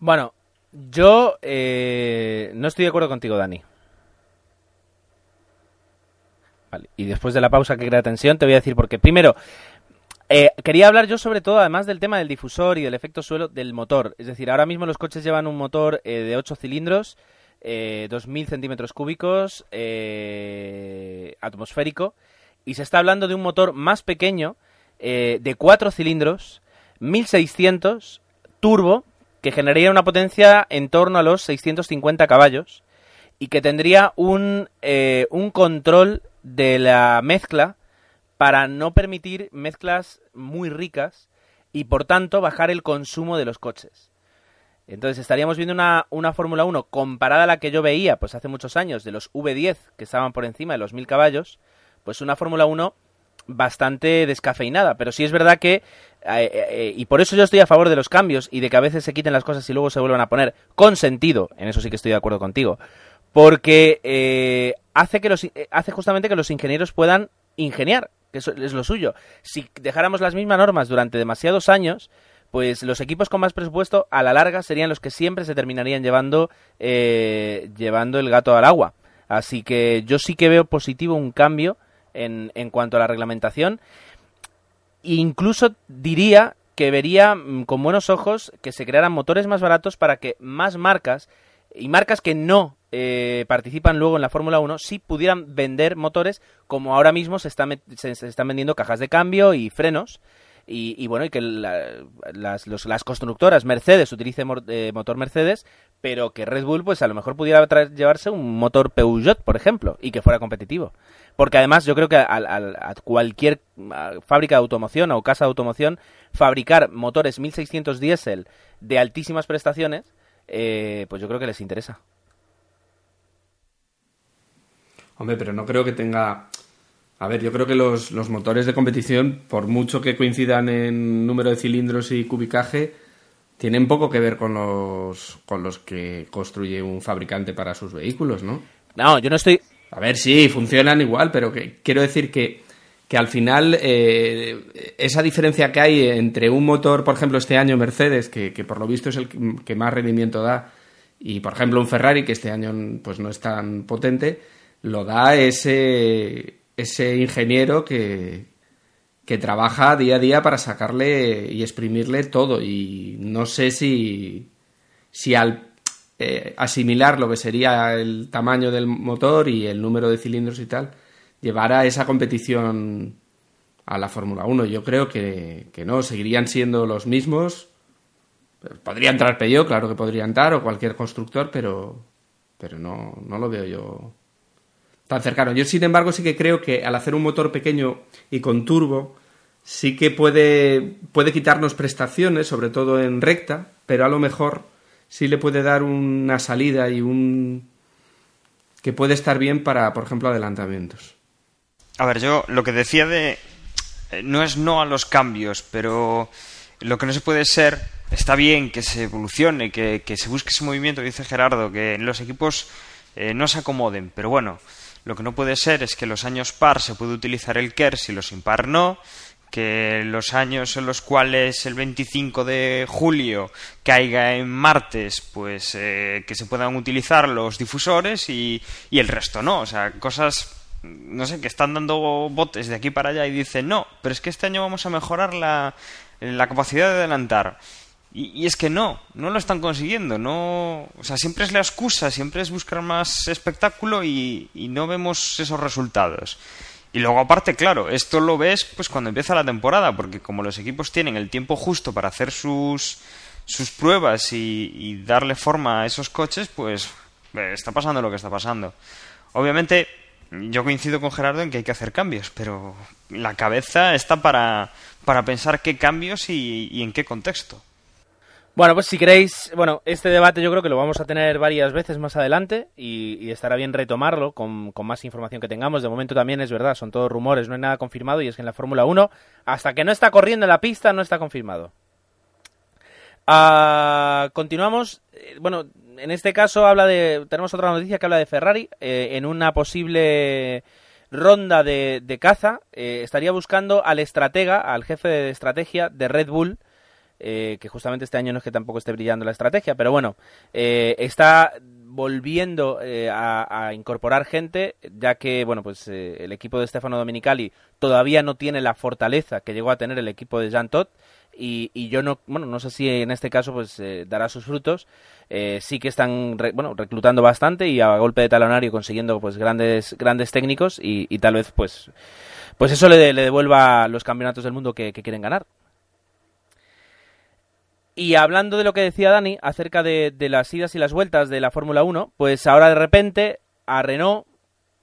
Bueno, yo eh, no estoy de acuerdo contigo, Dani. Y después de la pausa que crea tensión, te voy a decir porque primero, eh, quería hablar yo sobre todo, además del tema del difusor y del efecto suelo, del motor. Es decir, ahora mismo los coches llevan un motor eh, de 8 cilindros, eh, 2.000 centímetros cúbicos, eh, atmosférico, y se está hablando de un motor más pequeño, de 4 cilindros, 1.600, turbo, que generaría una potencia en torno a los 650 caballos, y que tendría un, un control de la mezcla para no permitir mezclas muy ricas y por tanto bajar el consumo de los coches. Entonces estaríamos viendo una, una Fórmula 1 comparada a la que yo veía pues hace muchos años de los V10 que estaban por encima de los 1000 caballos, pues una Fórmula 1 bastante descafeinada, pero sí es verdad que eh, eh, y por eso yo estoy a favor de los cambios y de que a veces se quiten las cosas y luego se vuelvan a poner con sentido, en eso sí que estoy de acuerdo contigo, porque eh, hace, que los, eh, hace justamente que los ingenieros puedan ingeniar, que eso es lo suyo. Si dejáramos las mismas normas durante demasiados años, pues los equipos con más presupuesto a la larga serían los que siempre se terminarían llevando, eh, llevando el gato al agua. Así que yo sí que veo positivo un cambio en, en cuanto a la reglamentación. incluso diría que vería mm, con buenos ojos que se crearan motores más baratos para que más marcas y marcas que no eh, participan luego en la Fórmula 1 si pudieran vender motores como ahora mismo se, se, están vendiendo cajas de cambio y frenos y, bueno y que las, las, constructoras Mercedes utilice eh, motor Mercedes pero que Red Bull pues a lo mejor pudiera llevarse un motor Peugeot por ejemplo y que fuera competitivo. Porque además yo creo que a, cualquier fábrica de automoción o casa de automoción fabricar motores 1600 diésel de altísimas prestaciones eh, pues yo creo que les interesa Hombre, pero no creo que tenga... A ver, yo creo que los, motores de competición, por mucho que coincidan en número de cilindros y cubicaje, tienen poco que ver con los, con los que construye un fabricante para sus vehículos, ¿no? No, yo no estoy... A ver, sí, funcionan igual, pero que, quiero decir que, que al final eh, esa diferencia que hay entre un motor, por ejemplo, este año Mercedes, que, que por lo visto es el que más rendimiento da, y por ejemplo un Ferrari, que este año pues no es tan potente, lo da ese, ese ingeniero que, que trabaja día a día para sacarle y exprimirle todo. Y no sé si, si al eh, asimilar lo que sería el tamaño del motor y el número de cilindros y tal, llevara esa competición a la Fórmula 1. Yo creo que, que, no, seguirían siendo los mismos. Podría entrar Peugeot, claro que podría entrar, o cualquier constructor, pero, pero no, no lo veo yo tan cercano. Yo, sin embargo, sí que creo que al hacer un motor pequeño y con turbo, sí que puede, puede quitarnos prestaciones, sobre todo en recta, pero a lo mejor sí le puede dar una salida y un que puede estar bien para, por ejemplo, adelantamientos. A ver, yo lo que decía de eh, no es no a los cambios, pero lo que no se puede ser está bien que se evolucione, que, se busque ese movimiento, dice Gerardo, que los equipos eh, no se acomoden, pero bueno, lo que no puede ser es que los años par se puede utilizar el KERS y los impar no, que los años en los cuales el 25 de julio caiga en martes, pues eh, que se puedan utilizar los difusores y, y, el resto no. O sea, cosas, no sé, que están dando botes de aquí para allá y dicen, no, pero es que este año vamos a mejorar la, la capacidad de adelantar. Y, es que no, no lo están consiguiendo. No, o sea, siempre es la excusa, siempre es buscar más espectáculo y, no vemos esos resultados. Y luego aparte, claro, esto lo ves pues cuando empieza la temporada, porque como los equipos tienen el tiempo justo para hacer sus, sus pruebas y, darle forma a esos coches, pues eh, está pasando lo que está pasando. Obviamente, yo coincido con Gerardo en que hay que hacer cambios, pero la cabeza está para, para pensar qué cambios y en qué contexto. Bueno, pues si queréis, bueno, este debate yo creo que lo vamos a tener varias veces más adelante y, estará bien retomarlo con, más información que tengamos. De momento también es verdad, son todos rumores, no hay nada confirmado y es que en la Fórmula 1, hasta que no está corriendo en la pista, no está confirmado. Ah, continuamos. Eh, bueno, en este caso habla de. Tenemos otra noticia que habla de Ferrari. Eh, en una posible ronda de, caza, eh, estaría buscando al estratega, al jefe de estrategia de Red Bull eh, que justamente este año no es que tampoco esté brillando la estrategia, pero bueno, eh, está volviendo eh, a, incorporar gente, ya que bueno, pues el equipo de Stefano Dominicali todavía no tiene la fortaleza que llegó a tener el equipo de Jean Todt. Y, yo no, bueno, no sé si en este caso pues dará sus frutos. sí que están, bueno, reclutando bastante y a golpe de talonario consiguiendo pues grandes, grandes técnicos y, tal vez pues, pues eso le, devuelva los campeonatos del mundo que quieren ganar. Y hablando de lo que decía Dani acerca de, las idas y las vueltas de la Fórmula 1, pues ahora de repente a Renault,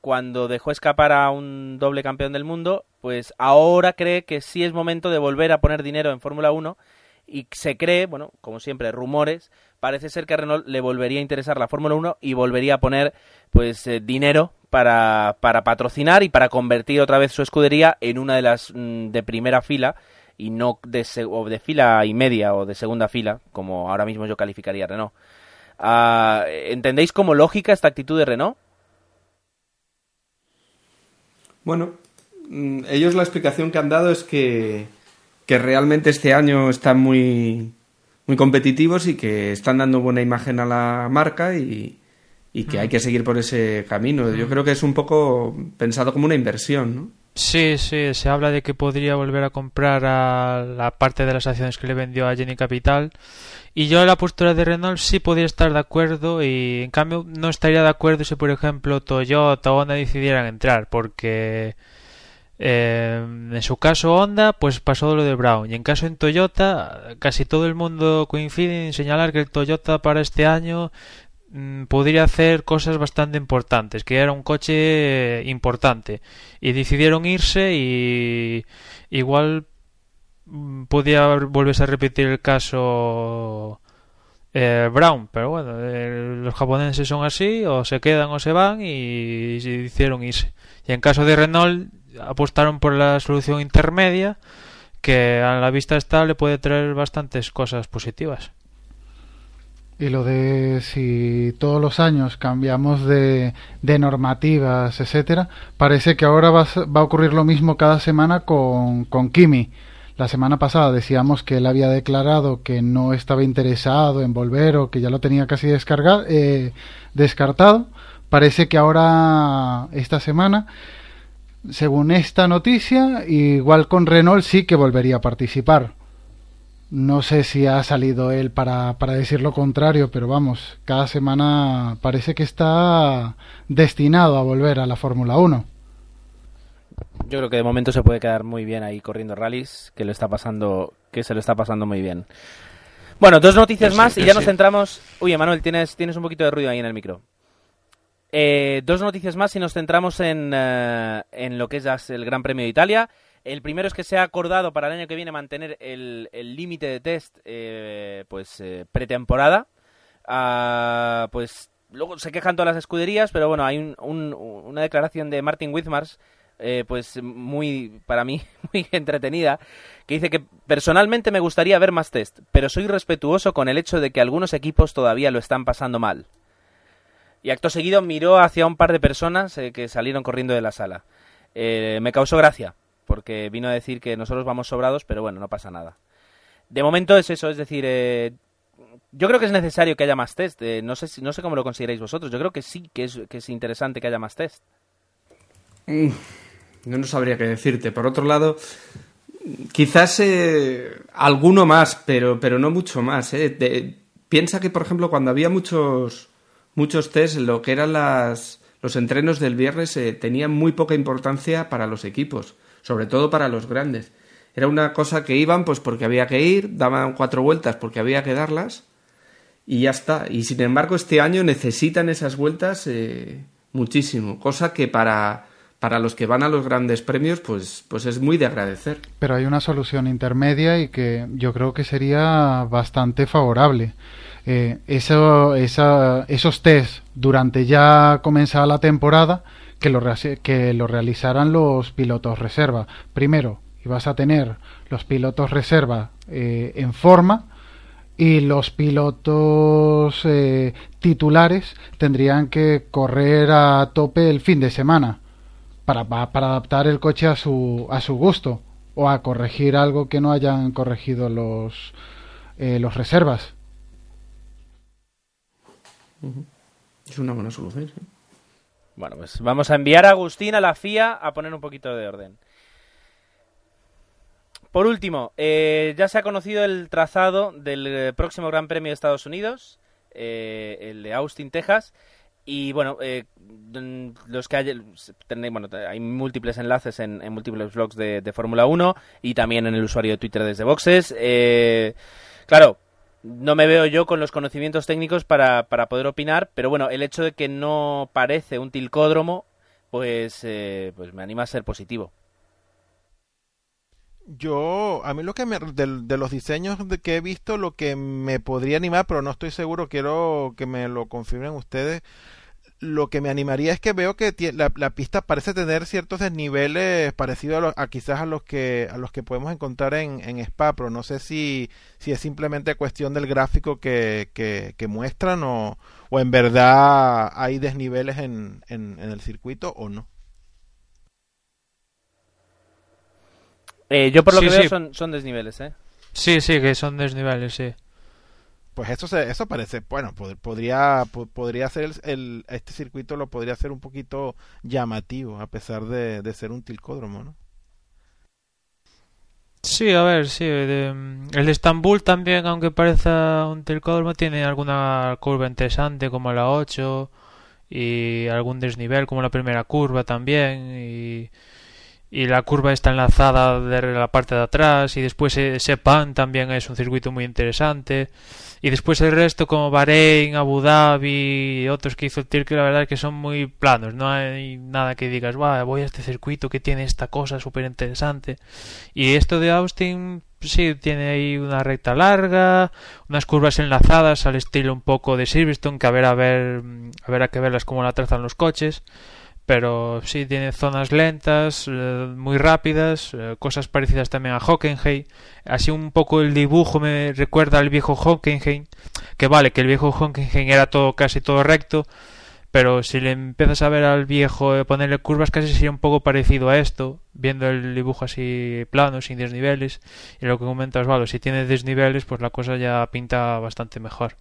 cuando dejó escapar a un doble campeón del mundo, pues ahora cree que sí es momento de volver a poner dinero en Fórmula 1 y se cree, bueno, como siempre, rumores, parece ser que a Renault le volvería a interesar la Fórmula 1 y volvería a poner pues eh, dinero para, para patrocinar y para convertir otra vez su escudería en una de las mm, de primera fila y no de, de fila y media o de segunda fila, como ahora mismo yo calificaría a Renault. Ah, ¿Entendéis como lógica esta actitud de Renault? Bueno, mm, ellos la explicación que han dado es que, que realmente este año están muy, muy competitivos y que están dando buena imagen a la marca y, y que hay que seguir por ese camino. Yo creo que es un poco pensado como una inversión, ¿no? Sí, sí, se habla de que podría volver a comprar a la parte de las acciones que le vendió a Jenny Capital. Y yo en la postura de Renault sí podría estar de acuerdo y en cambio no estaría de acuerdo si por ejemplo Toyota o Honda decidieran entrar porque eh, en su caso Honda pues pasó lo de Brown y en caso en Toyota casi todo el mundo coincide en señalar que el Toyota para este año podría hacer cosas bastante importantes, que era un coche importante. Y decidieron irse y igual mm, podía volverse a repetir el caso eh, Brown, pero bueno, eh, los japoneses son así, o se quedan o se van y, y hicieron irse. Y en caso de Renault apostaron por la solución intermedia, que a la vista está le puede traer bastantes cosas positivas. Y lo de si todos los años cambiamos de, de normativas, etcétera, parece que ahora va, va, a ocurrir lo mismo cada semana con, con Kimi. La semana pasada decíamos que él había declarado que no estaba interesado en volver o que ya lo tenía casi descargado, eh, descartado. Parece que ahora, esta semana, según esta noticia, igual con Renault sí que volvería a participar. No sé si ha salido él para, para decir lo contrario, pero vamos, cada semana parece que está destinado a volver a la Fórmula 1. Yo creo que de momento se puede quedar muy bien ahí corriendo rallies, que le está pasando, que se lo está pasando muy bien. Bueno, dos noticias más y ya nos centramos. Uy, Emanuel, tienes, tienes un poquito de ruido ahí en el micro. Eh, dos noticias más y nos centramos en, eh, en lo que es el Gran Premio de Italia. El primero es que se ha acordado para el año que viene mantener el límite de test eh, pues pretemporada. Ah, pues luego se quejan todas las escuderías, pero bueno, hay una declaración de Martin Whitmars eh, pues muy, para mí, muy entretenida, que dice que personalmente me gustaría ver más test, pero soy respetuoso con el hecho de que algunos equipos todavía lo están pasando mal. Y acto seguido miró hacia un par de personas eh, que salieron corriendo de la sala. Eh, me causó gracia, porque vino a decir que nosotros vamos sobrados, pero bueno, no pasa nada. De momento es eso, es decir, yo creo que es necesario que haya más test. no, sé, no sé cómo lo consideráis vosotros. Yo creo que sí que es, interesante que haya más test. Mm, no, no sabría qué decirte. Por otro lado, quizás eh, alguno más, pero, pero no mucho más. Eh. piensa que, por ejemplo, cuando había muchos, muchos test, lo que eran las, los entrenos del viernes eh, tenían muy poca importancia para los equipos, sobre todo para los grandes. Era una cosa que iban pues porque había que ir, daban cuatro vueltas porque había que darlas y ya está. Y sin embargo este año necesitan esas vueltas muchísimo, cosa que para para los que van a los grandes premios, pues, pues es muy de agradecer. Pero hay una solución intermedia y que yo creo que sería bastante favorable. Eh, eso, esos test durante ya comenzada la temporada que lo, que lo realizaran los pilotos reserva. Primero, ibas a tener los pilotos reserva eh, en forma y los pilotos eh, titulares tendrían que correr a tope el fin de semana para, para adaptar el coche a su, a su gusto o a corregir algo que no hayan corregido los, eh, los reservas. Es una buena solución. Bueno, pues vamos a enviar a Agustín a la FIA a poner un poquito de orden. Por último, eh, ya se ha conocido el trazado del eh, próximo Gran Premio de Estados Unidos, el de Austin, Texas. Y bueno, eh, los que hay, bueno, hay múltiples enlaces en, múltiples blogs de, Fórmula 1 y también en el usuario de Twitter desde Boxes. Eh, claro, no me veo yo con los conocimientos técnicos para, para, poder opinar, pero bueno, el hecho de que no parece un tilcódromo, pues, eh, pues me anima a ser positivo. Yo, a mí lo que me, de, los diseños que he visto, lo que me podría animar, pero no estoy seguro, quiero que me lo confirmen ustedes, lo que me animaría es que veo que la, pista parece tener ciertos desniveles parecidos a, quizás a los que a los que podemos encontrar en, en Spa, pero no sé si, si es simplemente cuestión del gráfico que, que, muestran o, o, en verdad hay desniveles en, en, el circuito o no. Eh, yo por lo que veo son, son desniveles, ¿eh? Sí, sí, que son desniveles, sí pues eso se, eso parece bueno podría podría ser el, este circuito lo podría ser un poquito llamativo a pesar de, ser un tilcódromo no sí a ver sí el de Estambul también aunque parezca un tilcódromo tiene alguna curva interesante como la 8 y algún desnivel como la primera curva también y y la curva está enlazada de la parte de atrás y después ese pan también es un circuito muy interesante. Y después el resto como Bahrein, Abu Dhabi y otros que hizo el Tirk la verdad es que son muy planos. No hay nada que digas voy a este circuito que tiene esta cosa súper interesante y esto de Austin sí tiene ahí una recta larga unas curvas enlazadas al estilo un poco de Silverstone que a ver a ver a ver a que verlas cómo la trazan los coches pero sí tiene zonas lentas, eh, muy rápidas, eh, cosas parecidas también a Hockenheim. Así un poco el dibujo me recuerda al viejo Hockenheim, que vale, que el viejo Hockenheim era todo casi todo recto, pero si le empiezas a ver al viejo eh, ponerle curvas casi sería un poco parecido a esto, viendo el dibujo así plano, sin desniveles, y lo que comentas, vale, si tiene desniveles, pues la cosa ya pinta bastante mejor.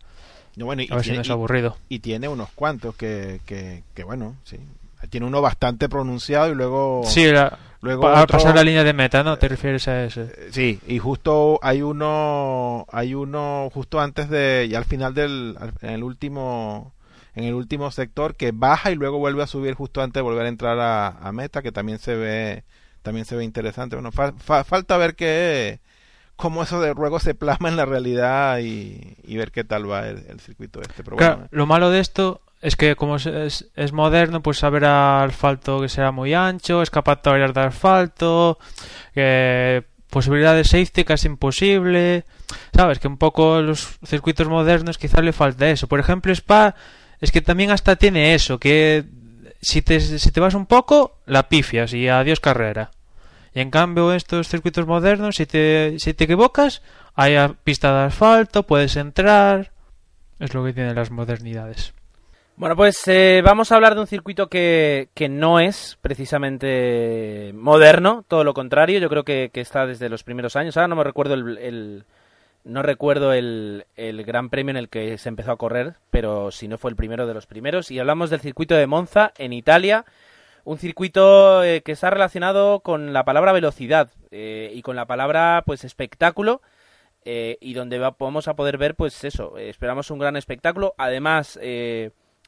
Bueno, y, a ver si no es aburrido. Y, tiene unos cuantos que, que, que bueno, sí, tiene uno bastante pronunciado y luego... Sí, luego pasar la línea de meta, ¿no? ¿Te refieres a eso? Eh, sí, y justo hay uno, hay uno justo antes de, y al final del, en el último, en el último sector que baja y luego vuelve a subir justo antes de volver a entrar a, meta, que también se ve, también se ve interesante. Bueno, falta ver qué, cómo eso de ruego se plasma en la realidad y, ver qué tal va el, circuito este. Pero lo malo de esto es que como es, es, moderno, pues habrá asfalto que será muy ancho, escapatorias de asfalto, que posibilidad de safety casi imposible. Sabes que un poco los circuitos modernos quizás le falta eso. Por ejemplo, Spa es que también hasta tiene eso, que si te, si te vas un poco, la pifias y adiós carrera. Y en cambio, estos circuitos modernos, si te, si te equivocas, hay pista de asfalto, puedes entrar. Es lo que tienen las modernidades. Bueno, pues eh, vamos a hablar de un circuito que, que, no es precisamente moderno, todo lo contrario. Yo creo que, está desde los primeros años. Ahora no me recuerdo el, no recuerdo el, el, gran premio en el que se empezó a correr, pero si no fue el primero de los primeros. Y hablamos del circuito de Monza en Italia, un circuito eh, que está relacionado con la palabra velocidad eh, y con la palabra pues espectáculo y donde vamos a poder ver pues eso esperamos un gran espectáculo además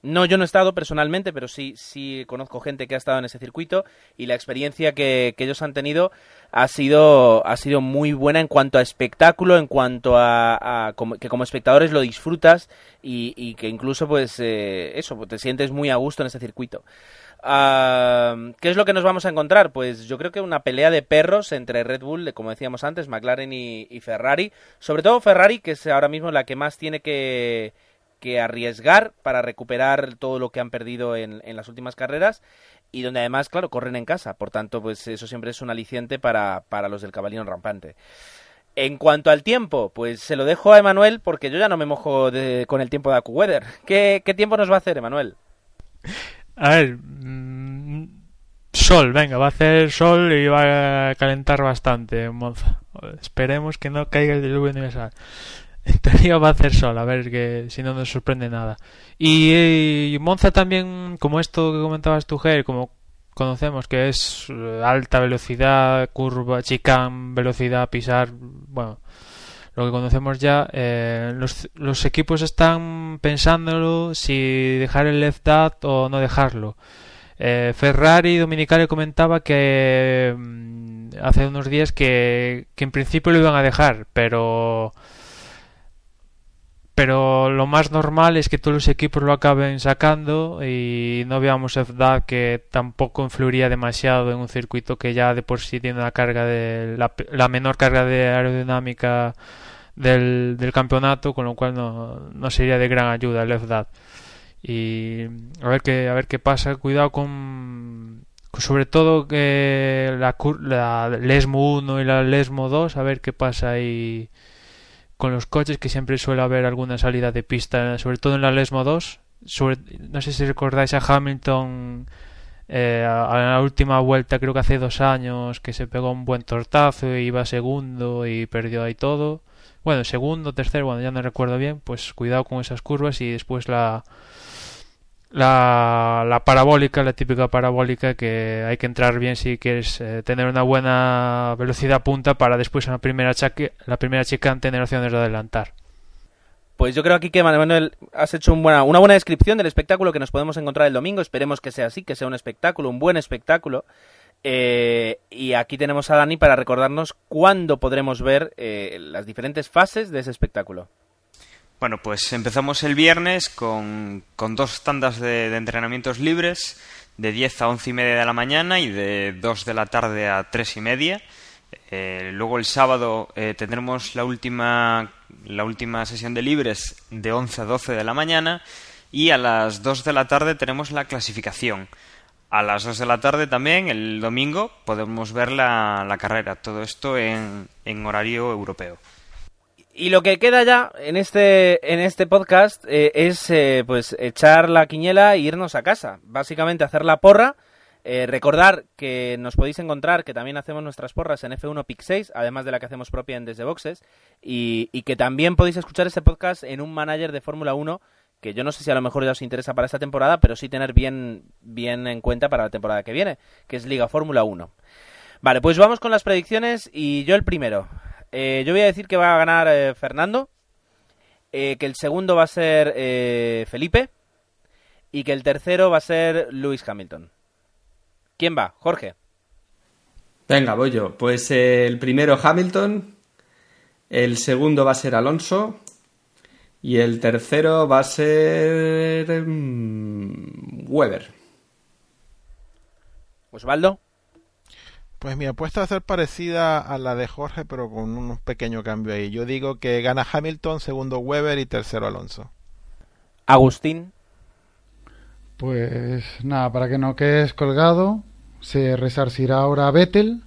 no yo no he estado personalmente pero sí sí conozco gente que ha estado en ese circuito y la experiencia que, ellos han tenido ha sido ha sido muy buena en cuanto a espectáculo en cuanto a, que como espectadores lo disfrutas y, y que incluso pues eso te sientes muy a gusto en ese circuito ¿Qué es lo que nos vamos a encontrar? Pues yo creo que una pelea de perros entre Red Bull, como decíamos antes, McLaren y, Ferrari. Sobre todo Ferrari, que es ahora mismo la que más tiene que, arriesgar para recuperar todo lo que han perdido en, las últimas carreras y donde además, claro, corren en casa. Por tanto, pues eso siempre es un aliciente para, los del caballero rampante. En cuanto al tiempo, pues se lo dejo a Emanuel porque yo ya no me mojo con el tiempo de AccuWeather. ¿Qué, ¿Qué tiempo nos va a hacer, Emanuel? A ver, mm, sol, venga, va a hacer sol y va a calentar bastante en Monza. Esperemos que no caiga el diluvio universal. En teoría va a hacer sol, a ver que si no nos sorprende nada. Y, Monza también, como esto que comentabas tú, Ger, como conocemos que es eh, alta velocidad, curva, chicane, velocidad, pisar, bueno, lo que conocemos ya, eh, los, equipos están pensándolo si dejar el left that o no dejarlo. Eh, Ferrari Dominicale comentaba que mm, hace unos días que, que en principio lo iban a dejar, pero pero lo más normal es que todos los equipos lo acaben sacando y no veamos FDAT que tampoco influiría demasiado en un circuito que ya de por sí tiene una carga de la, la menor carga de aerodinámica del, del campeonato, con lo cual no, no sería de gran ayuda el FDAT. Y a ver qué, a ver qué pasa. Cuidado con, sobre todo que la, la Lesmo 1 y la Lesmo 2, a ver qué pasa ahí con los coches, que siempre suele haber alguna salida de pista, sobre todo en la Lesmo 2. Sobre, no sé si recordáis a Hamilton eh, a, la última vuelta, creo que hace dos años, que se pegó un buen tortazo y iba segundo y perdió ahí todo bueno, segundo, tercero, bueno, ya no recuerdo bien, pues cuidado con esas curvas y después la, la, parabólica, la típica parabólica que hay que entrar bien si quieres eh, tener una buena velocidad punta para después en la primera, chaque, la primera chicane tener opciones de adelantar. Pues yo creo aquí que Manuel has hecho una buena descripción del espectáculo que nos podemos encontrar el domingo. Esperemos que sea así, que sea un espectáculo, un buen espectáculo. Eh, y aquí tenemos a Dani para recordarnos cuándo podremos ver eh, las diferentes fases de ese espectáculo. Bueno, pues empezamos el viernes con, dos tandas de, entrenamientos libres de 10 a 11 y media de la mañana y de 2 de la tarde a 3 y media. Eh, luego el sábado tendremos la última, la última sesión de libres de 11 a 12 de la mañana y a las 2 de la tarde tenemos la clasificación. A las 2 de la tarde también, el domingo, podemos ver la, carrera. Todo esto en, horario europeo. Y lo que queda ya en este, en este podcast eh, es eh, pues echar la quiñela e irnos a casa. Básicamente hacer la porra. Eh, recordar que nos podéis encontrar, que también hacemos nuestras porras en F1 Pick 6, además de la que hacemos propia en Desde Boxes, y, y que también podéis escuchar este podcast en un manager de Fórmula 1 que yo no sé si a lo mejor ya os interesa para esta temporada, pero sí tener bien, bien en cuenta para la temporada que viene, que es Liga Fórmula 1. Vale, pues vamos con las predicciones y yo el primero. Eh, yo voy a decir que va a ganar eh, Fernando, eh, que el segundo va a ser Felipe y que el tercero va a ser Lewis Hamilton. ¿Quién va? Jorge. Venga, voy yo. Pues el primero Hamilton, el segundo va a ser Alonso y el tercero va a ser mm, Weber. Osvaldo. Pues mi apuesta va a ser parecida a la de Jorge, pero con un pequeño cambio ahí. Yo digo que gana Hamilton, segundo Weber y tercero Alonso. Agustín. Pues nada, para que no quedes colgado, se resarcirá ahora Vettel,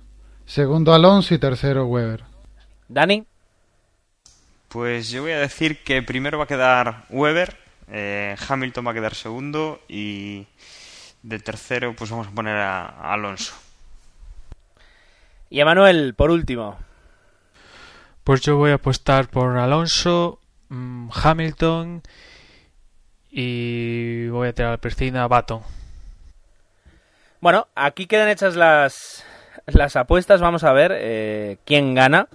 segundo Alonso y tercero Weber. Dani. Pues yo voy a decir que primero va a quedar Weber, eh, Hamilton va a quedar segundo y de tercero pues vamos a poner a Alonso. Y Emanuel, por último. Pues yo voy a apostar por Alonso, mm, Hamilton y voy a tirar la piscina a Baton. Bueno, aquí quedan hechas las, las apuestas. Vamos a ver eh, quién gana.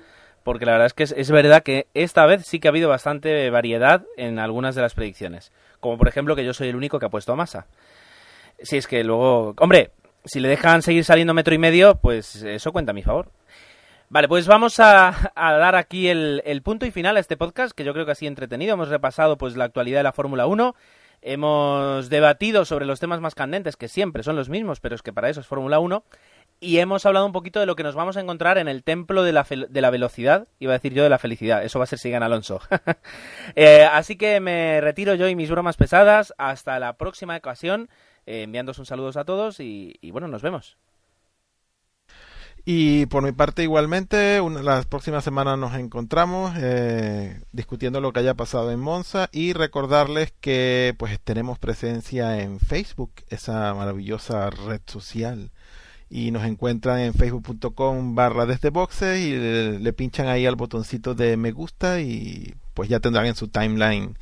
Porque la verdad es que es, verdad que esta vez sí que ha habido bastante variedad en algunas de las predicciones. Como por ejemplo que yo soy el único que ha puesto a Massa. Si es que luego... Hombre, si le dejan seguir saliendo metro y medio, pues eso cuenta a mi favor. Vale, pues vamos a, dar aquí el, punto y final a este podcast, que yo creo que ha sido entretenido. Hemos repasado pues la actualidad de la Fórmula 1, hemos debatido sobre los temas más candentes, que siempre son los mismos, pero es que para eso es Fórmula 1, y hemos hablado un poquito de lo que nos vamos a encontrar en el templo de la, de la velocidad, iba a decir yo de la felicidad, eso va a ser si gana Alonso. Eh, así que me retiro yo y mis bromas pesadas, hasta la próxima ocasión. Eh, enviándos un saludos a todos y, bueno, nos vemos. Y por mi parte igualmente, las próximas semanas nos encontramos eh, discutiendo lo que haya pasado en Monza y recordarles que pues tenemos presencia en Facebook, esa maravillosa red social. Y nos encuentran en facebook.com barra desde boxes y le pinchan ahí al botoncito de me gusta y pues ya tendrán en su timeline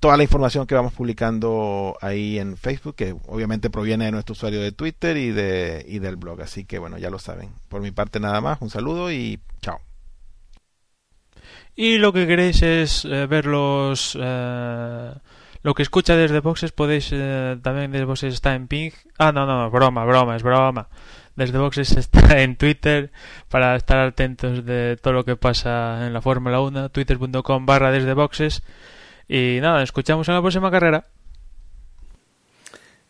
toda la información que vamos publicando ahí en Facebook, que obviamente proviene de nuestro usuario de Twitter y, de, y del blog. Así que bueno, ya lo saben. Por mi parte nada más, un saludo y chao. Y lo que queréis es eh, ver los... Eh, lo que escucha desde Boxes podéis eh, también desde Boxes está en Ping. Ah, no, no, broma, broma, es broma. Desde Boxes está en Twitter para estar atentos de todo lo que pasa en la Fórmula 1. Twitter.com barra desde Boxes. Y nada, escuchamos en la próxima carrera.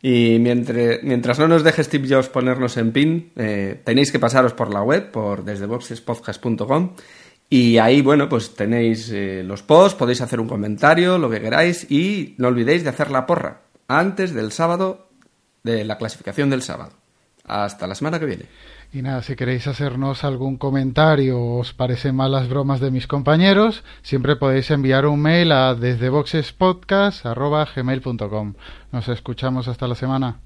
Y mientras, mientras no nos deje Steve Jobs ponernos en pin, eh, tenéis que pasaros por la web, por desdeboxespodcast.com. Y ahí, bueno, pues tenéis eh, los posts, podéis hacer un comentario, lo que queráis. Y no olvidéis de hacer la porra antes del sábado, de la clasificación del sábado. Hasta la semana que viene. Y nada, si queréis hacernos algún comentario o os parecen mal las bromas de mis compañeros, siempre podéis enviar un mail a desdeboxespodcast.gmail.com. Nos escuchamos hasta la semana.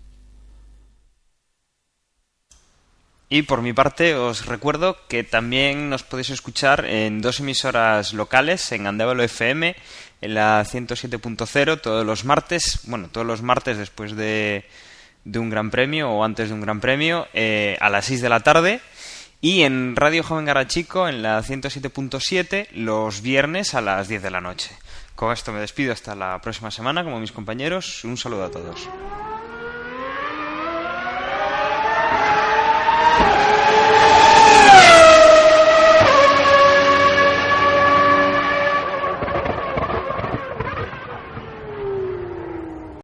Y por mi parte os recuerdo que también nos podéis escuchar en dos emisoras locales, en Andévalo FM, en la 107.0 todos los martes, bueno, todos los martes después de de un gran premio o antes de un gran premio eh, a las 6 de la tarde y en Radio Joven Garachico en la 107.7 los viernes a las 10 de la noche. Con esto me despido hasta la próxima semana como mis compañeros. Un saludo a todos.